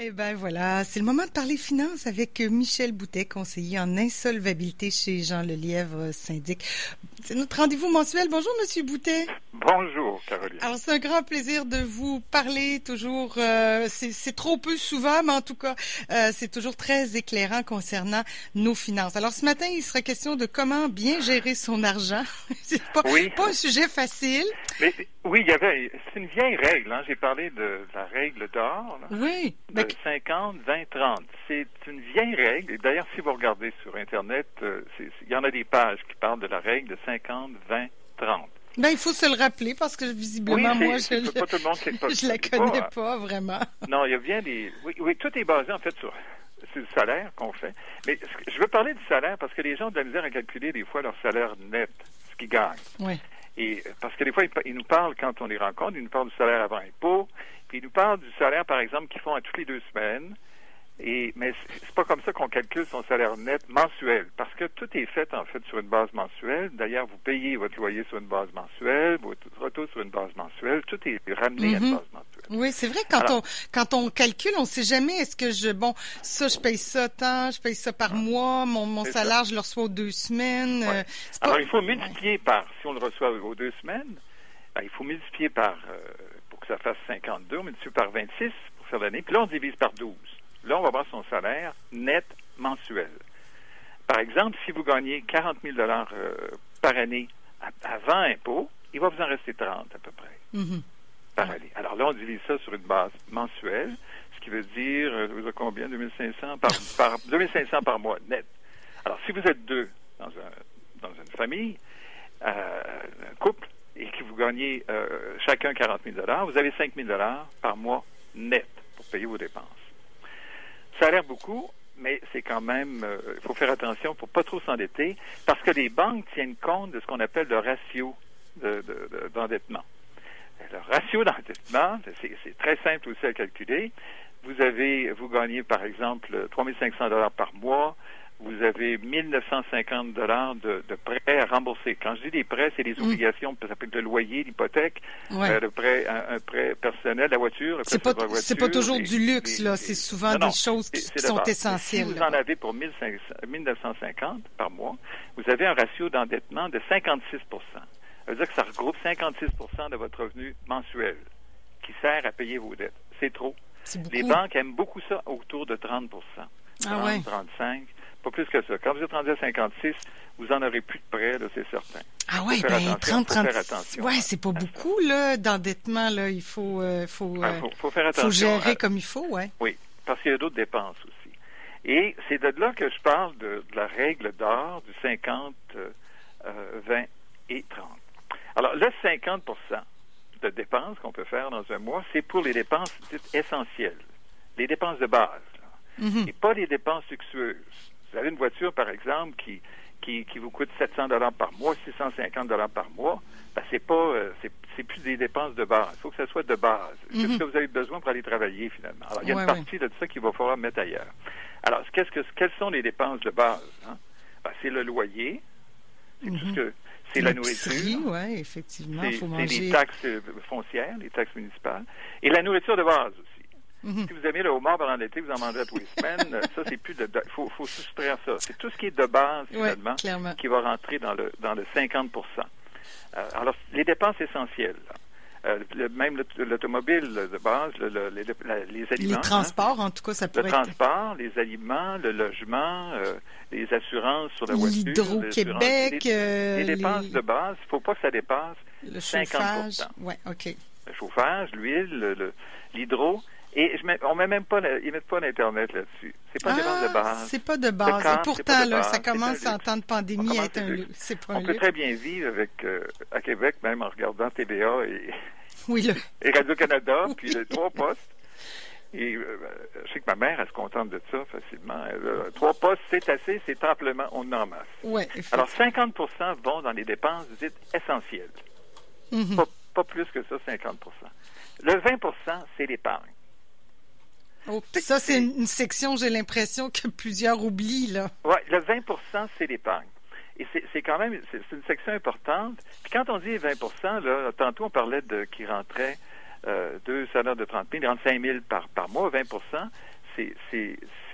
Eh ben voilà, c'est le moment de parler finances avec Michel Boutet, conseiller en insolvabilité chez Jean Lelièvre, syndic. C'est notre rendez-vous mensuel. Bonjour, Monsieur Boutet. Bonjour, Caroline. Alors, c'est un grand plaisir de vous parler toujours. Euh, c'est trop peu souvent, mais en tout cas, euh, c'est toujours très éclairant concernant nos finances. Alors, ce matin, il sera question de comment bien gérer son argent. c'est pas, pas un sujet facile. Mais oui, il y avait. C'est une vieille règle. Hein. J'ai parlé de la règle d'or. Oui. De 50, 20, 30. C'est une vieille règle. Et d'ailleurs, si vous regardez sur Internet, euh, il y en a des pages qui parlent de la règle de 50, 20, 30. Ben, il faut se le rappeler parce que visiblement, moi, je ne la connais pas, vraiment. Non, il y a bien des. Oui, oui, tout est basé en fait sur, le salaire qu'on fait. Mais je veux parler du salaire parce que les gens ont de la misère à calculer des fois leur salaire net, ce qu'ils gagnent. Oui. Et parce que des fois, ils, nous parlent quand on les rencontre, ils nous parlent du salaire avant impôt, puis ils nous parlent du salaire, par exemple, qu'ils font à toutes les deux semaines. Et, mais c'est pas comme ça qu'on calcule son salaire net mensuel, parce que tout est fait en fait sur une base mensuelle. D'ailleurs, vous payez votre loyer sur une base mensuelle, votre retour sur une base mensuelle. Tout est ramené à une mhm. base mensuelle. Oui, c'est vrai. Quand on quand on calcule, on sait jamais est-ce que je bon ça je paye ça tant, je paye ça par mois, mon, mon salaire je le reçois aux deux semaines. Euh, Alors il faut multiplier par si on le reçoit aux deux semaines, ben, il faut multiplier par euh, pour que ça fasse 52, on multiplie par 26 pour faire l'année, puis là on divise par 12. Là, on va voir son salaire net mensuel. Par exemple, si vous gagnez 40 000 euh, par année avant impôt, il va vous en rester 30 à peu près mm-hmm. par année. Alors là, on divise ça sur une base mensuelle, ce qui veut dire, euh, vous avez combien? 2500 par, par, 2500 par mois net. Alors, si vous êtes deux dans, un, dans une famille, euh, un couple, et que vous gagnez chacun 40 000 vous avez 5 000 par mois net pour payer vos dépenses. Ça a l'air beaucoup, mais c'est quand même, euh, il faut faire attention pour pas trop s'endetter, parce que les banques tiennent compte de ce qu'on appelle le ratio d'endettement. le ratio d'endettement, c'est très simple aussi à calculer. Vous avez, vous gagnez par exemple 3500 dollars par mois, vous avez 1950 dollars de, de, prêts à rembourser. Quand je dis des prêts, c'est des mm. obligations, ça peut être le loyer, l'hypothèque, euh, le prêt, un, prêt personnel, la voiture. C'est pas, pas toujours du luxe, là. C'est souvent des choses qui, sont essentielles. Si vous en avez pour 1950 par mois, vous avez un ratio d'endettement de 56 Ça veut dire que ça regroupe 56 de votre revenu mensuel qui sert à payer vos dettes. C'est trop. Les banques aiment beaucoup ça autour de 30 ah ouais. 35 pas plus que ça. Quand vous êtes rendu à 56, vous en aurez plus de prêts, c'est certain. Ah oui, ben 30, 30. Ouais, c'est pas beaucoup là d'endettement là. Il faut, euh, faut, ah, euh, faut, faire attention. Faut gérer comme il faut, ouais. Oui, parce qu'il y a d'autres dépenses aussi. Et c'est de là que je parle de, la règle d'or du 50, 20 euh, et 30. Alors, le 50% de dépenses qu'on peut faire dans un mois, c'est pour les dépenses essentielles, les dépenses de base, mm-hmm. et pas les dépenses luxueuses. Vous avez une voiture, par exemple, qui, qui, qui vous coûte 700 dollars par mois, 650 dollars par mois, ben c'est pas, euh, c'est plus des dépenses de base. Il faut que ça soit de base. C'est ce mhm. que vous avez besoin pour aller travailler finalement. Alors il y a une partie de ça qu'il va falloir mettre ailleurs. Alors qu'est-ce que, quelles sont les dépenses de base hein? ben, c'est le loyer, c'est tout ce mhm. que c'est la nourriture. Oui, effectivement. C'est les taxes euh, foncières, les taxes municipales. Et la nourriture de base aussi. Mhm. Si vous aimez le homard pendant l'été, vous en mangez à tous les semaines. ça, c'est plus de. Il faut, faut soustraire ça. C'est tout ce qui est de base, finalement, qui va rentrer dans le, dans le 50% euh, Alors, les dépenses essentielles. Euh, même l'automobile de base, le, les, les, aliments. Les transports, en tout cas, ça peut le transport, les aliments, le logement, euh, les assurances sur la voiture. L'Hydro-Québec. Les, les, dépenses de base, il ne faut pas que ça dépasse le 50 chauffage. Oui, OK. Le chauffage, l'huile, l'hydro. Et je met, on met même pas, ils mettent pas l'internet là-dessus. C'est pas ah, de base. C'est pas de base. Et pourtant, là, ça commence en temps de pandémie à être un C'est pas On peut très bien vivre avec euh, à Québec, même en regardant TVA et, oui, et Radio Canada, puis les trois postes. Et euh, je sais que ma mère, elle se contente de ça facilement. trois postes, c'est assez, c'est amplement, on en masse. Ouais, Alors, 50% vont dans les dépenses dites essentielles. Mm-hmm. pas, pas, plus que ça, 50% Le 20% c'est l'épargne. Oh, ça, c'est une section, j'ai l'impression que plusieurs oublient, là. Oui, le 20% c'est l'épargne. Et c'est quand même, c'est une section importante. Puis quand on dit 20% là, tantôt on parlait de qui rentrait euh, deux salaires de 30 000, 35 000 par, par mois, 20 c'est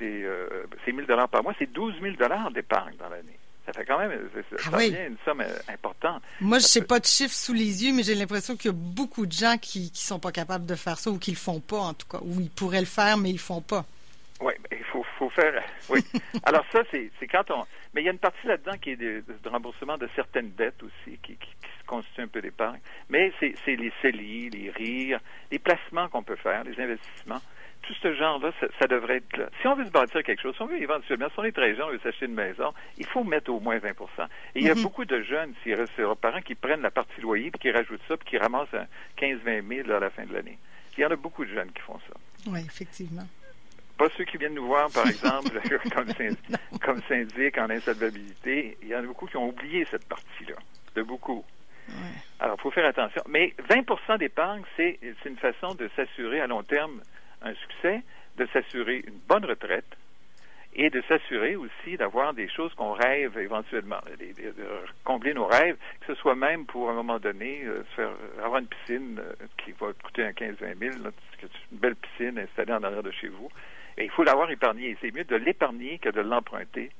euh, 1000 dollars par mois, c'est 12 000 dollars d'épargne dans l'année. Ça fait quand même ça ah oui. une somme euh, importante. Moi, je Ça sais peut- pas de chiffres sous les yeux, mais j'ai l'impression qu'il y a beaucoup de gens qui qui sont pas capables de faire ça ou qui le font pas en tout cas, ou ils pourraient le faire mais ils le font pas. Oui, mais il faut, faut faire. Oui. Alors ça, c'est quand on. Mais il y a une partie là-dedans qui est de, de remboursement de certaines dettes aussi, qui, qui, qui se constitue un peu d'épargne. Mais c'est c'est les CELI, les RIR, les placements qu'on peut faire, les investissements. Tout ce genre-là, ça, ça devrait être là. Si on veut se bâtir quelque chose, si on veut éventuellement, si on est très jeune, on veut s'acheter une maison, il faut mettre au moins 20% Et il y a Mhm. beaucoup de jeunes, si leurs parents, qui prennent la partie loyer, puis qui rajoutent ça, puis qui ramassent un 15-20 000 à la fin de l'année. Il y en a beaucoup de jeunes qui font ça. Oui, effectivement. Pas ceux qui viennent nous voir, par exemple, comme, syndic, comme syndic en insolvabilité. Il y en a beaucoup qui ont oublié cette partie-là. De beaucoup. Ouais. Alors, il faut faire attention. Mais 20% d'épargne, c'est c'est une façon de s'assurer à long terme un succès, de s'assurer une bonne retraite et de s'assurer aussi d'avoir des choses qu'on rêve éventuellement, de, combler nos rêves, que ce soit même pour à un moment donné euh, faire avoir une piscine euh, qui va coûter un 15-20 000, là, que c'est une belle piscine installée en arrière de chez vous. Il faut l'avoir épargné. C'est mieux de l'épargner que de l'emprunter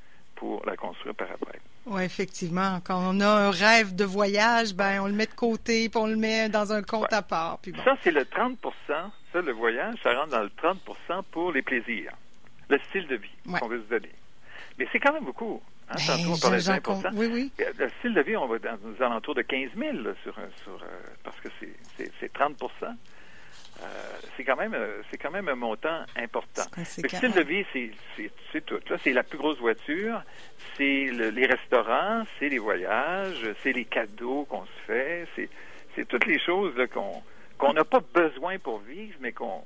pour la construire par après. Oui, effectivement. Quand on a un rêve de voyage, ben on le met de côté, puis on le met dans un compte Ouais. à part. Puis bon. Ça, c'est le 30% Ça, le voyage, ça rentre dans le 30% pour les plaisirs, le style de vie Ouais. qu'on veut se donner. Mais c'est quand même beaucoup. Hein? Ben, Tantôt, on parlait de j'en 20 compte- Oui, oui. Euh, Le style de vie, on va dans aux alentours de 15 000 là, sur, sur, euh, parce que c'est 30 Euh, c'est quand même euh, c'est quand même un montant important. Le style de vie, c'est- tout. Là, c'est la plus grosse voiture, c'est le- les restaurants, c'est les voyages, c'est les cadeaux qu'on se fait, c'est c'est toutes les choses qu'on qu'on n'a pas besoin pour vivre, mais qu'on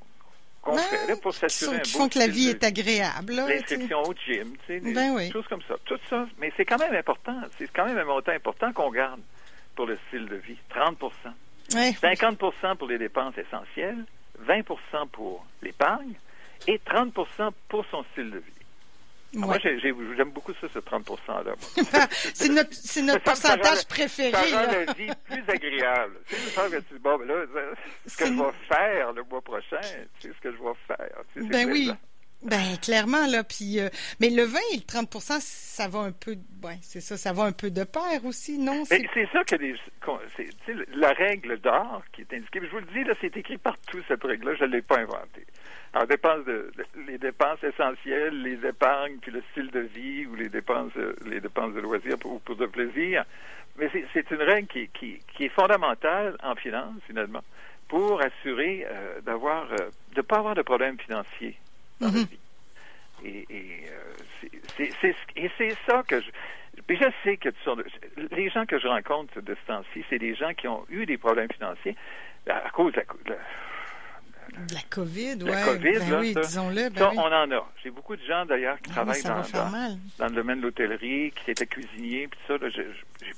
qu'on Ben, fait là, pour s'assurer un qui beau font que la vie de est agréable. L'inscription au gym, tu sais, des Ben oui. choses comme ça. Tout ça, mais c'est quand même important. C'est quand même un montant important qu'on garde pour le style de vie. 30 Ouais. 50 pour les dépenses essentielles, 20% pour l'épargne et 30% pour son style de vie. Ah, Moi, j'aime beaucoup ça, ce 30% là. c'est notre, c'est notre pourcentage préféré. Ça rend là. la vie plus agréable. Tu sais, que tu bon, ben là, ce que C'est je vais faire le mois prochain, c'est ce que je vais faire. Tu sais, c'est Ben oui. plaisant. Ben clairement là, puis euh, mais le 20 et le 30 ça va un peu, ouais, c'est ça, ça va un peu de pair aussi, non? Mais C'est- c'est ça que les, c'est, la règle d'or qui est indiquée. Je vous le dis, là, c'est écrit partout, cette règle-là. Je ne l'ai pas inventée. Alors, dépenses de, les dépenses essentielles, les épargnes, puis le style de vie ou les dépenses, euh, les dépenses de loisirs pour, pour de plaisir. Mais c'est, c'est une règle qui, qui, qui est fondamentale en finance, finalement, pour assurer euh, d'avoir, euh, de pas avoir de problèmes financiers dans la Mhm. vie. Et, et, euh, c'est, et c'est ça que je. Puis je sais que les gens que je rencontre de ce temps-ci, c'est des gens qui ont eu des problèmes financiers à cause de la, de la- la COVID, la ouais. COVID. ben là, oui, disons-le, ben oui. on en a. J'ai beaucoup de gens d'ailleurs qui Ah travaillent dans, le domaine de l'hôtellerie, qui étaient cuisiniers, puis ça, j'ai,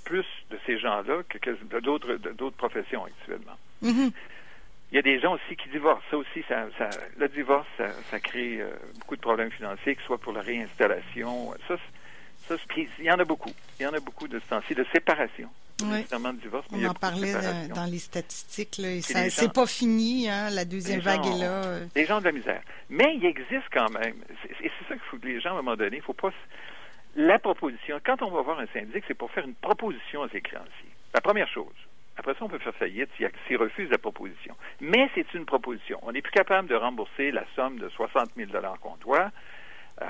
plus de ces gens-là que, d'autres professions actuellement. Mhm. Il y a des gens aussi qui divorcent. Ça aussi, ça, ça- le divorce, ça, ça crée euh, beaucoup de problèmes financiers, que ce soit pour la réinstallation. Ça, ça, il y en a beaucoup. Il y en a beaucoup de ce temps-ci, de séparation. Oui. de divorce, mais On en de parlait euh, dans les statistiques c'est pas fini, hein, la deuxième vague est là. Les gens ont de la misère. Mais il existe quand même. Et c'est ça qu'il faut que les gens, à un moment donné, il faut pas... La proposition, quand on va voir un syndic, c'est pour faire une proposition à ses créanciers. La première chose. Après ça, on peut faire faillite s'il refuse la proposition. Mais c'est une proposition. On n'est plus capable de rembourser la somme de 60 000 qu'on doit euh,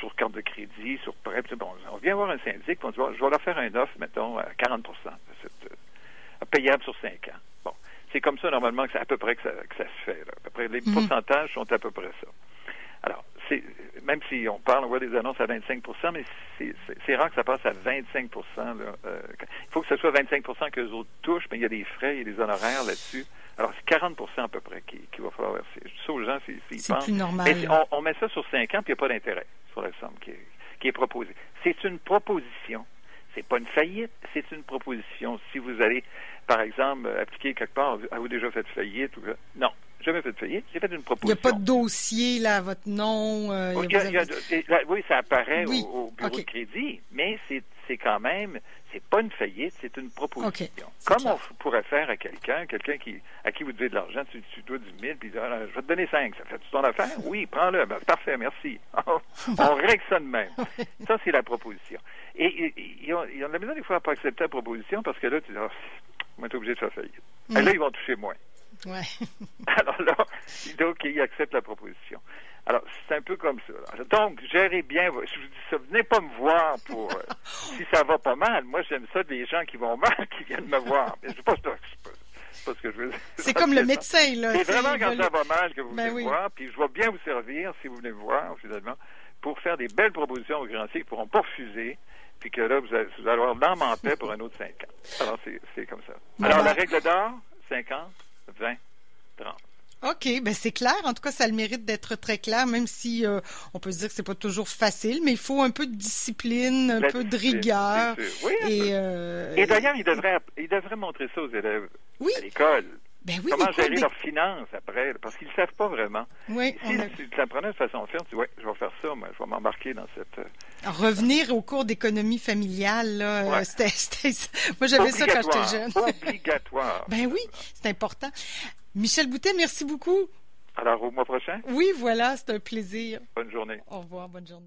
sur carte de crédit, sur prêt. Bon, on vient voir un syndic, on dit, je vais leur faire un offre, mettons, à 40 de cette, euh, payable sur 5 ans. Bon, c'est comme ça, normalement, que c'est à peu près que ça, que ça se fait. Là. À peu près, les Mhm. pourcentages sont à peu près ça. Même si on parle, on voit des annonces à 25 mais c'est, rare que ça passe à 25 là. Euh, Il faut que ce soit 25 que les autres touchent, mais il y a des frais, il y a des honoraires là-dessus. Alors, c'est 40% à peu près qu'il, va falloir verser. Je dis ça aux gens s'ils, pensent. plus normal. Mais on, on met ça sur 5 ans, puis il n'y a pas d'intérêt sur la somme qui est, qui est proposée. C'est une proposition. C'est pas une faillite, c'est une proposition. Si vous allez, par exemple, appliquer quelque part, avez-vous déjà fait faillite? Ou... Non, jamais fait faillite. J'ai fait une Il n'y proposition. a pas de dossier là, à votre nom. euh, y a- y de- oui, ça apparaît Oui, au, au bureau de crédit, mais c'est quand même, c'est pas une faillite, c'est une proposition. Okay, Comme clair. on pourrait faire à quelqu'un, quelqu'un qui, à qui vous devez de l'argent, tu, tu dois 10 000, puis ah, je vais te donner 5, ça fait-tu ton affaire? Oui, prends-le. Ben, parfait, merci. on règle ça de même. ça, c'est la proposition. Et, ils, ont, ils ont de la misère des fois à pas accepter la proposition parce que là, tu dis, oh, on est obligé de faire faillite. Mm. Et là, ils vont toucher moins. Ouais. Alors là, donc, ils acceptent la proposition. Alors, c'est un peu comme ça. Donc, gérez bien. Je vous dis ça, venez pas me voir pour euh, si ça va pas mal. Moi, j'aime ça des gens qui vont mal, qui viennent me voir. Mais c'est pas, pas, pas ce que je veux dire. C'est comme le médecin, là. C'est vraiment quand ça va mal que vous ben venez oui. me voir. Puis je vais bien vous servir, si vous venez me voir, finalement, pour faire des belles propositions aux créanciers qui ne pourront pas refuser puis que là, vous allez, vous allez avoir l'âme en paix pour un autre 5 ans. Alors, c'est comme ça. Alors, la règle d'or, 50, 20, 30. OK, ben c'est clair. En tout cas, ça a le mérite d'être très clair, même si euh, on peut se dire que c'est pas toujours facile, mais il faut un peu de discipline, un La peu de rigueur. Oui, et euh, et d'ailleurs, ils devraient, ils devraient montrer ça aux élèves oui. à l'école. Ben oui, Comment gérer des... leurs finances après, parce qu'ils ne savent pas vraiment. Oui, si a... tu l'apprenais de façon ferme, tu dis, ouais, je vais faire ça, moi, je vais m'embarquer dans cette... euh, Revenir au cours d'économie familiale, là, Ouais. c'était, moi j'avais ça quand j'étais jeune. Obligatoire. ben oui, c'est important. Michel Boutet, merci beaucoup. Alors, au mois prochain? Oui, voilà, c'est un plaisir. Bonne journée. Au revoir, bonne journée.